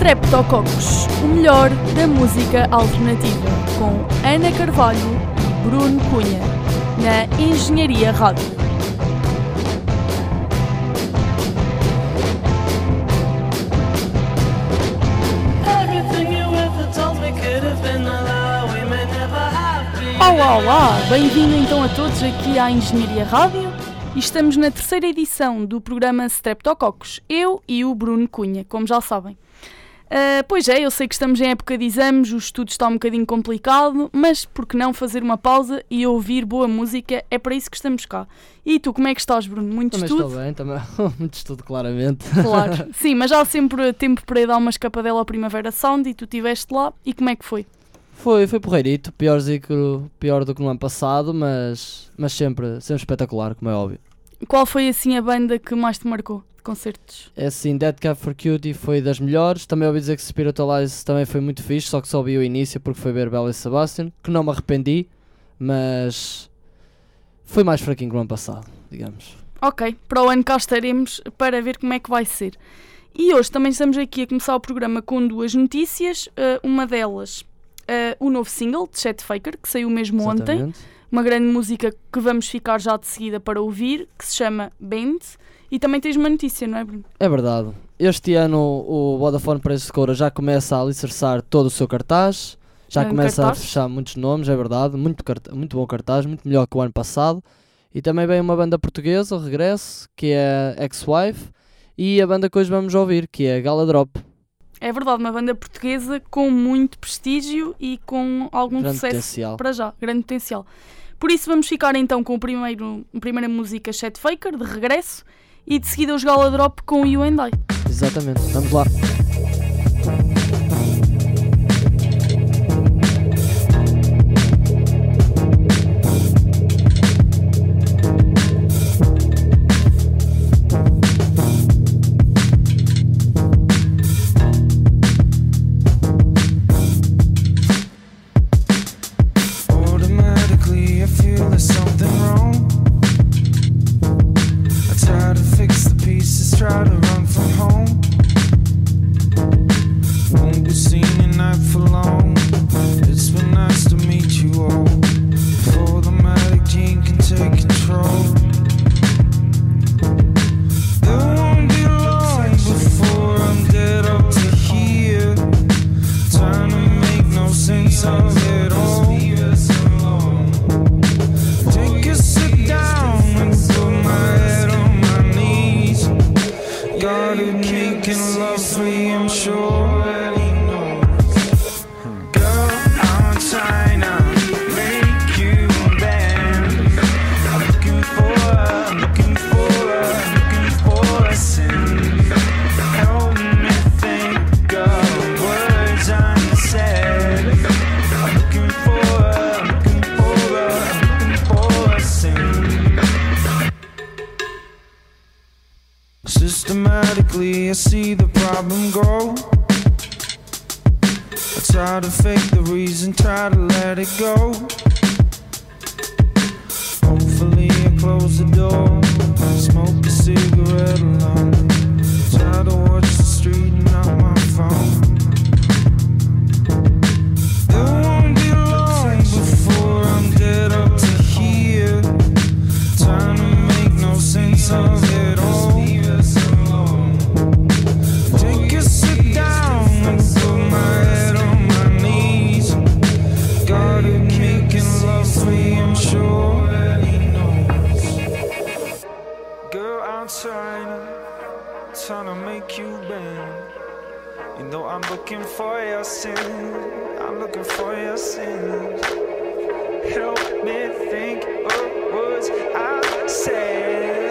Streptococcus, o melhor da música alternativa, com Ana Carvalho e Bruno Cunha, na Engenharia Rádio. Olá, olá! Bem-vindo então a todos aqui à Engenharia Rádio. E estamos na terceira edição do programa Streptococcus, eu e o Bruno Cunha, como já sabem. Ah, pois é, eu sei que estamos em época de exames, o estudo está um bocadinho complicado, mas por que não fazer uma pausa e ouvir boa música? É para isso que estamos cá. E tu, como é que estás, Bruno? Muito Também estudo? estou bem, também. Muito estudo, claramente. Claro. Sim, mas há sempre tempo para ir dar uma escapadela ao Primavera Sound e tu estiveste lá. E como é que foi? Foi, foi porreirito, pior, pior do que no ano passado, mas, mas sempre, sempre espetacular, como é óbvio. Qual foi assim a banda que mais te marcou de concertos? É assim, Dead Cat for Cutie foi das melhores, também ouvi dizer que Spiritualize também foi muito fixe, só que só ouvi o início porque foi ver Bella e Sebastian, que não me arrependi, mas foi mais fraquinho que no ano passado, digamos. Ok, para o ano cá estaremos para ver como é que vai ser. E hoje também estamos aqui a começar o programa com duas notícias. Uh, uma delas, uh, o novo single de Chet Faker, que saiu mesmo ontem. Exatamente. Uma grande música que vamos ficar já de seguida para ouvir, que se chama Band. E também tens uma notícia, não é, Bruno? É verdade. Este ano o Vodafone Preço de Coura já começa a alicerçar todo o seu cartaz, já É um começa cartaz? a fechar muitos nomes, é verdade. Muito, muito bom cartaz, muito melhor que o ano passado. E também vem uma banda portuguesa, o regresso, que é Ex-Wife, e a banda que hoje vamos ouvir, que é Gala Drop. É verdade, uma banda portuguesa com muito prestígio e com algum Grande sucesso potencial. para já, grande potencial. Por isso vamos ficar então com o primeiro, a primeira música Chet Faker, de regresso, e de seguida os Gala Drop com You and I. Exatamente, vamos lá. Systematically, I see the problem grow. I try to fake the reason, try to let it go. Hopefully, I close the door, smoke a cigarette alone. Try to watch the street not my phone. I'm looking for your sin. I'm looking for your sins. Help me think of words I said.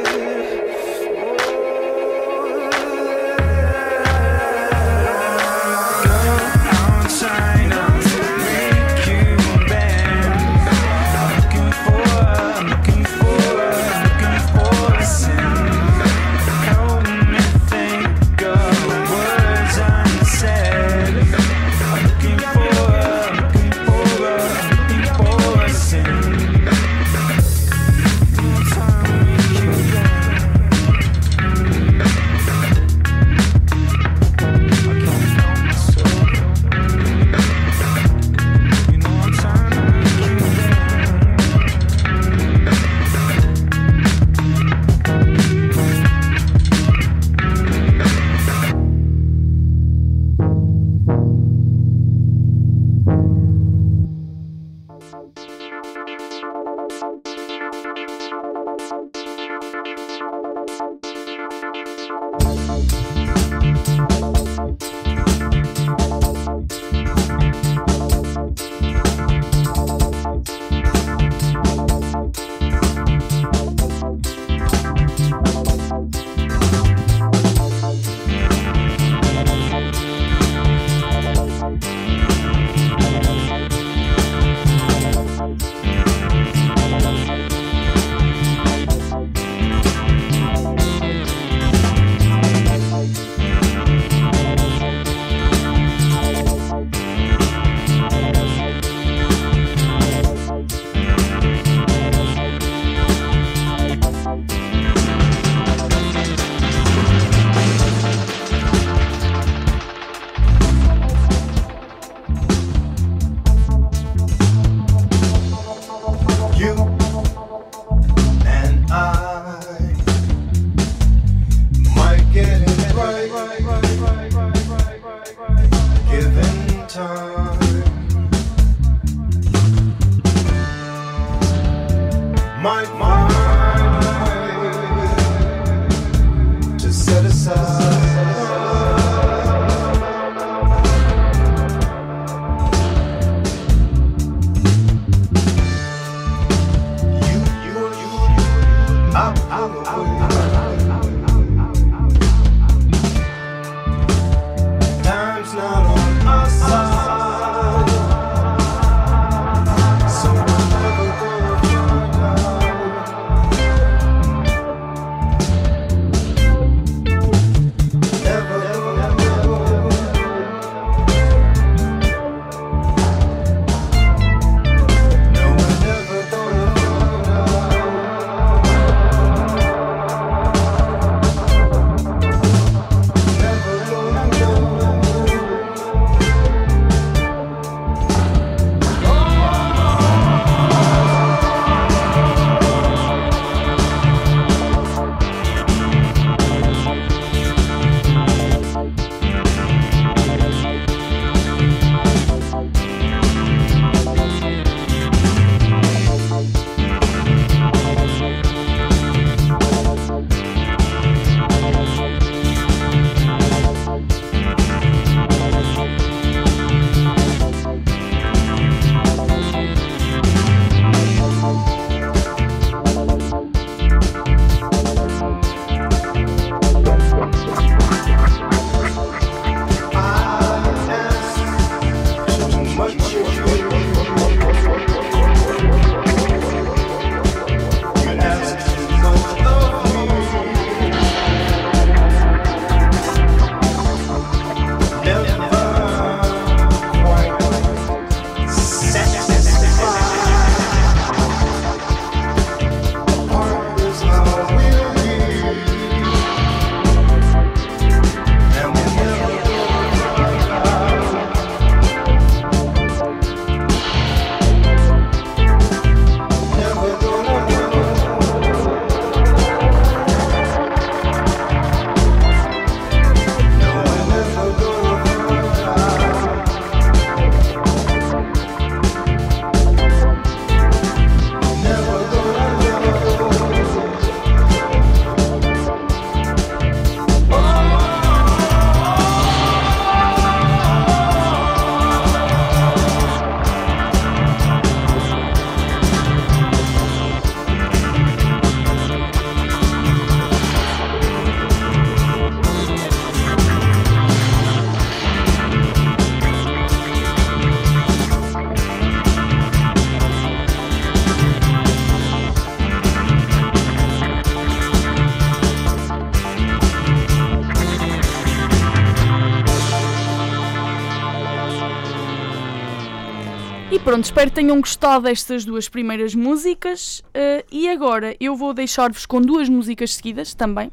Pronto, espero que tenham gostado destas duas primeiras músicas. eh, e agora eu vou deixar-vos com duas músicas seguidas também.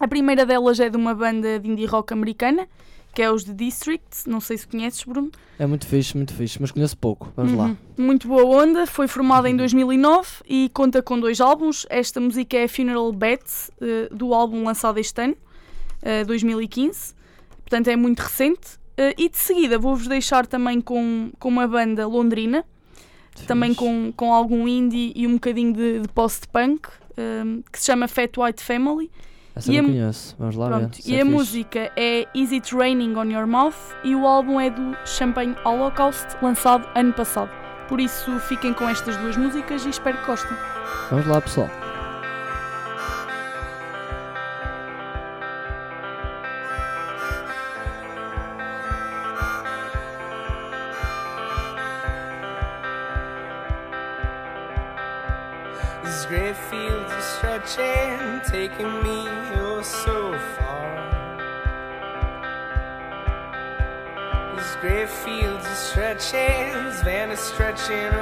A primeira delas é de uma banda de indie rock americana, que é os The District. Não sei se conheces, Bruno. É muito fixe, muito fixe, mas conheço pouco. Vamos lá. Uhum. Muito boa onda, foi formada em 2009 e conta com dois álbuns. Esta música é Funeral Bet, eh, do álbum lançado este ano, eh, 2015. Portanto, é muito recente. Uh, e de seguida vou-vos deixar também com, com uma banda londrina, Sim. também com, com algum indie e um bocadinho de, de post-punk, eh, que se chama Fat White Family. Essa e não a, conheço, vamos lá pronto, ver. E é a fixe. música é Is It Raining on Your Mouth e o álbum é do Champagne Holocaust, lançado ano passado. Por isso fiquem com estas duas músicas e espero que gostem. Vamos lá, pessoal. watching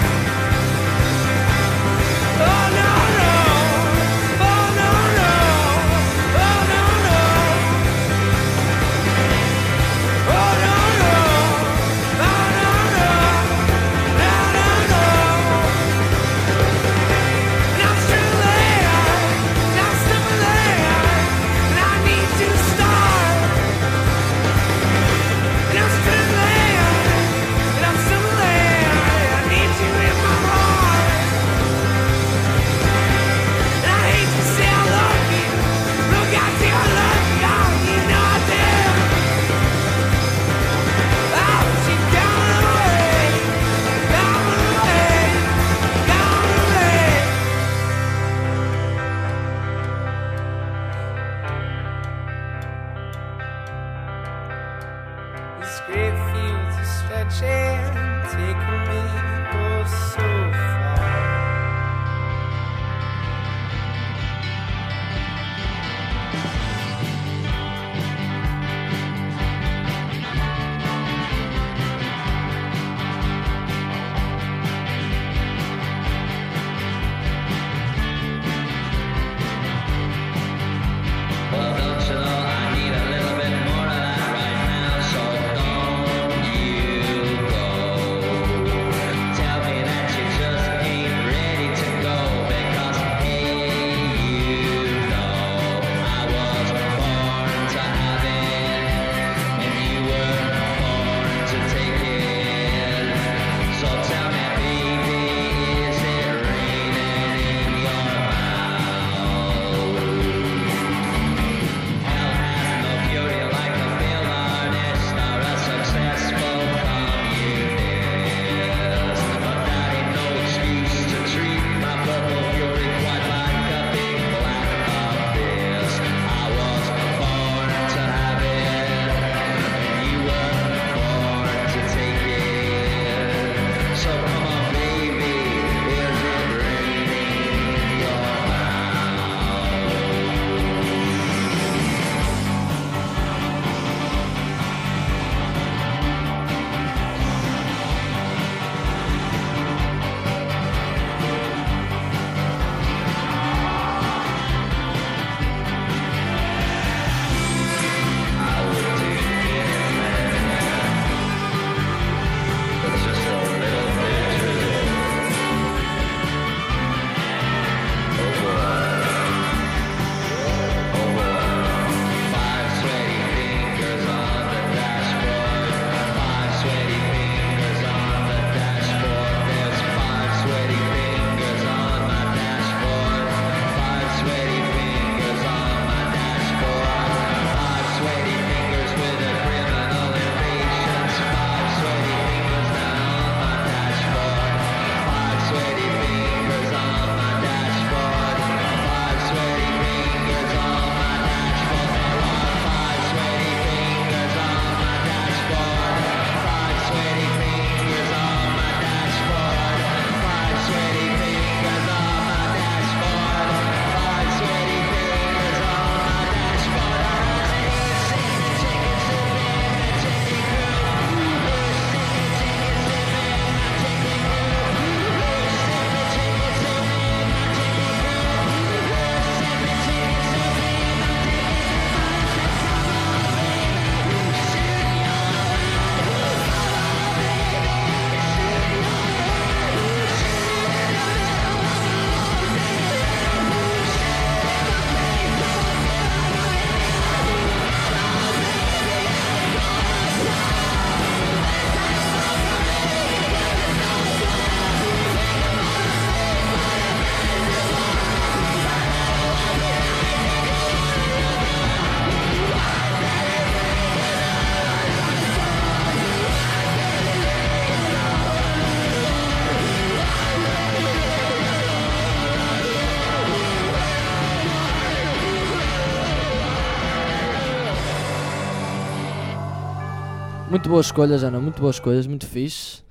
Muito boas escolhas, Ana, muito boas escolhas, muito fixe.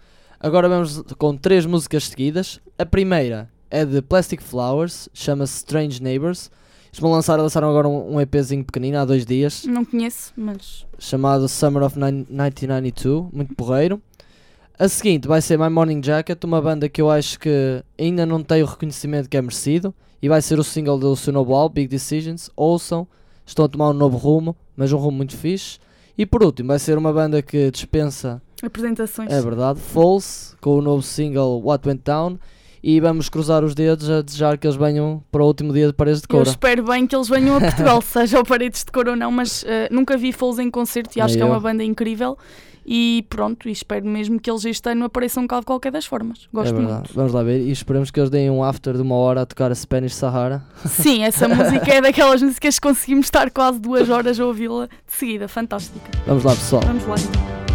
Agora vamos com três músicas seguidas. A primeira é de Plastic Flowers, chama-se Strange Neighbors. Eles vão lançar, lançaram agora um, um EPzinho pequenino há dois dias, Não conheço, mas. chamado Summer of Nine- 1992, muito porreiro. A seguinte vai ser My Morning Jacket, uma banda que eu acho que ainda não tem o reconhecimento que é merecido. E vai ser o single do Snowball, Big Decisions. Ouçam, estão a tomar um novo rumo, mas um rumo muito fixe. E por último, vai ser uma banda que dispensa Apresentações. é verdade. False, com o novo single What Went Down. E vamos cruzar os dedos a desejar que eles venham para o último dia de Paredes de Eu Coura. espero bem que eles venham a Portugal, seja ao Paredes de Cor ou não, mas eh, nunca vi Foles em concerto e acho que é eu. uma banda incrível. E pronto, e espero mesmo que eles este ano apareçam cá de qualquer das formas. É Gosto verdade. muito. Vamos lá ver. E esperemos que eles deem um after de uma hora a tocar a Spanish Sahara. Sim, essa música é daquelas músicas que conseguimos estar quase duas horas a ouvi-la de seguida. Fantástica. Vamos lá, pessoal. Vamos lá.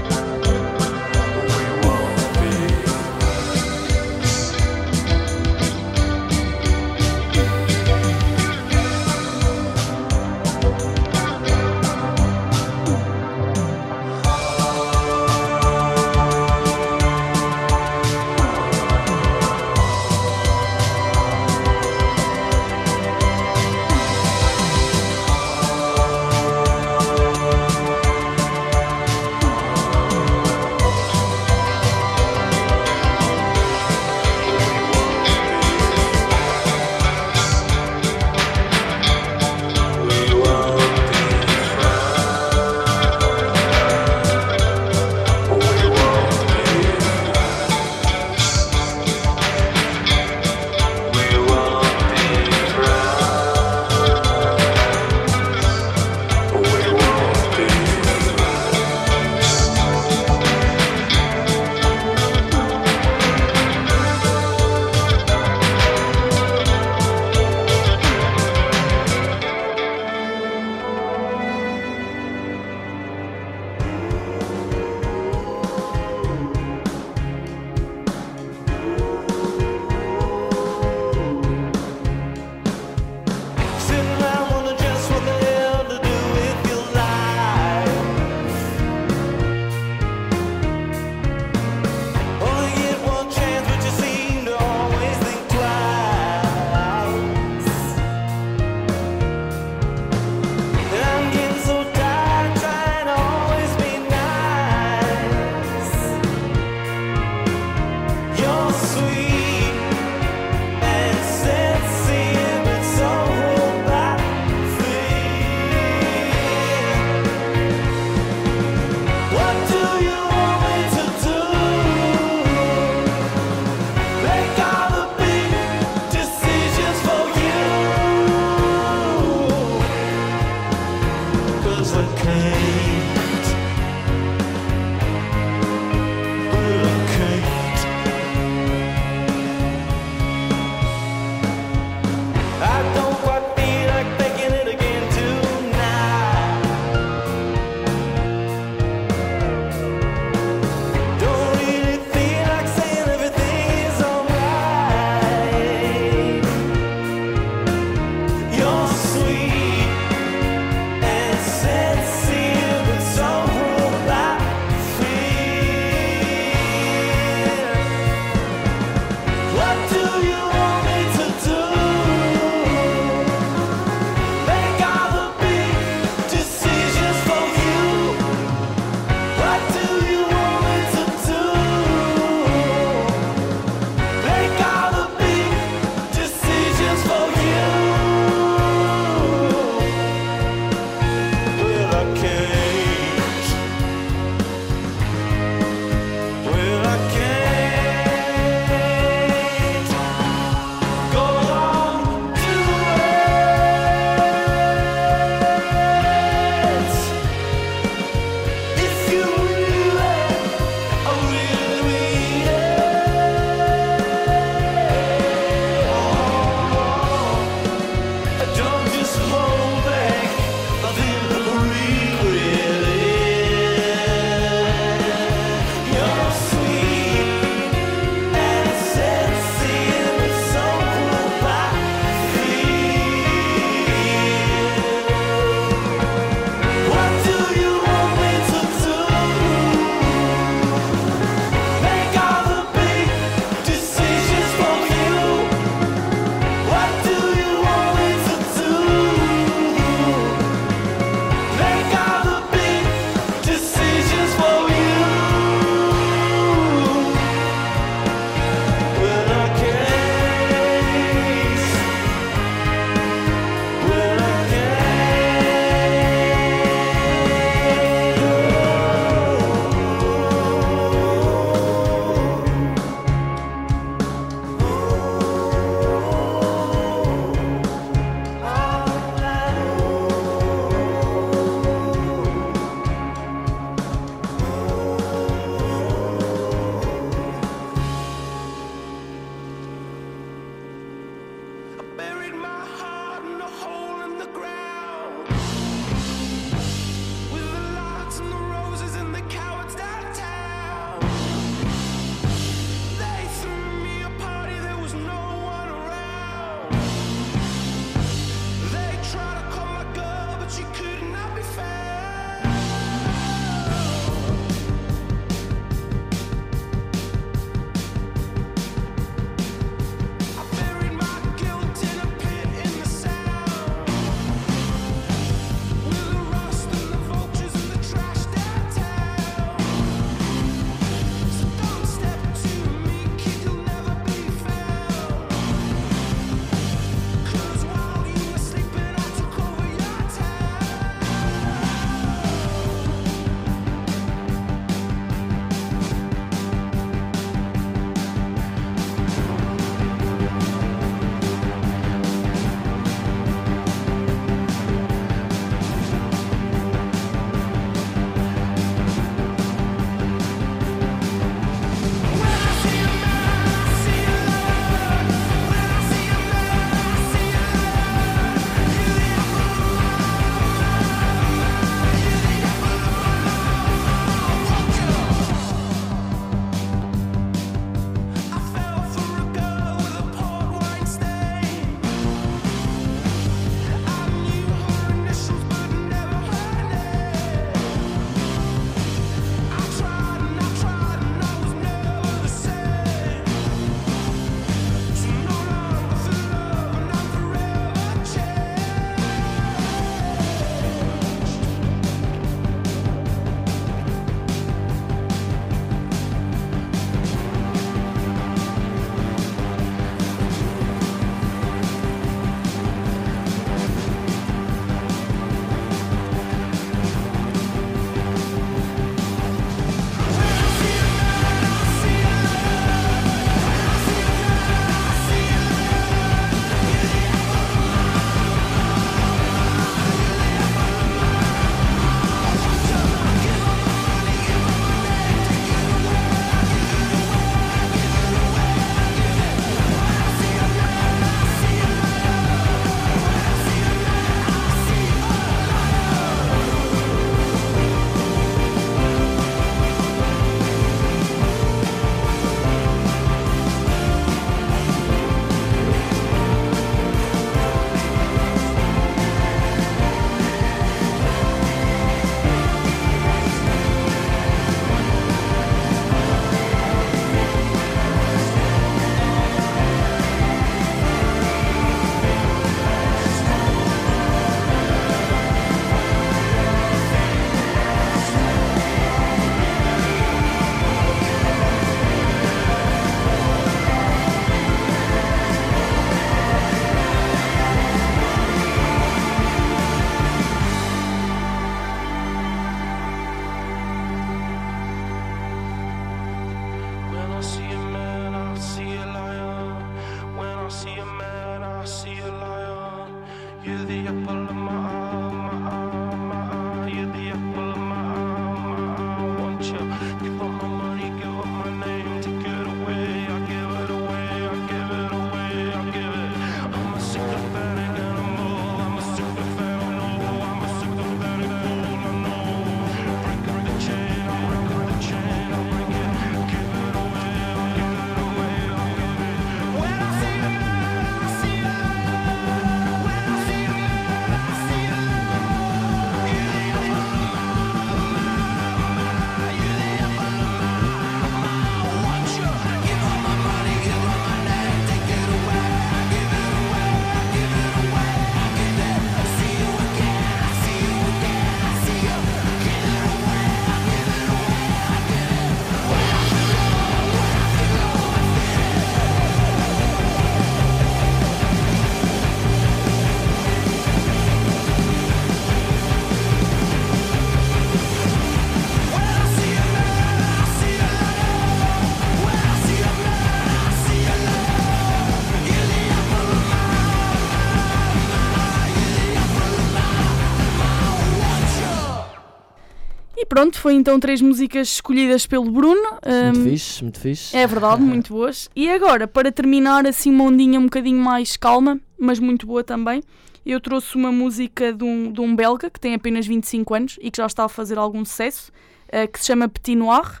Pronto, foi então três músicas escolhidas pelo Bruno. Muito Ahm, fixe, muito fixe. é verdade, muito boas. E agora, para terminar assim uma ondinha um bocadinho mais calma, mas muito boa também, eu trouxe uma música de um, de um belga que tem apenas 25 anos e que já está a fazer algum sucesso, eh, que se chama Petit Noir.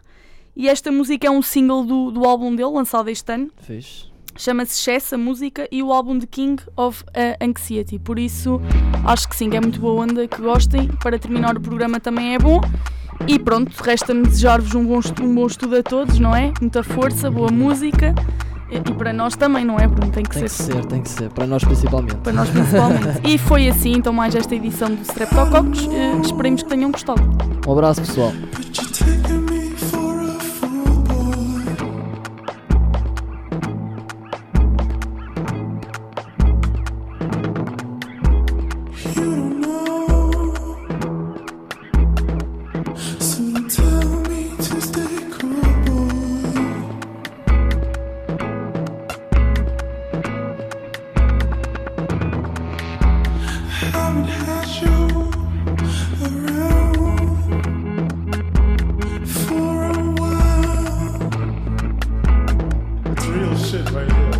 E esta música é um single do, do álbum dele, lançado este ano. Fixe. Chama-se Chess, a música, e o álbum de King of eh, Anxiety. Por isso, acho que sim, que é muito boa onda, que gostem. Para terminar o programa também é bom. E pronto, resta-me desejar-vos um bom, um bom estudo a todos, não é? Muita força, boa música. E, e para nós também, não é, Bruno? Tem que Tem ser. que ser, tem que ser. Para nós principalmente. Para nós principalmente. e foi assim, então, mais esta edição do Streptococcus. Eh, esperemos que tenham gostado. Um abraço, pessoal. Shit right here.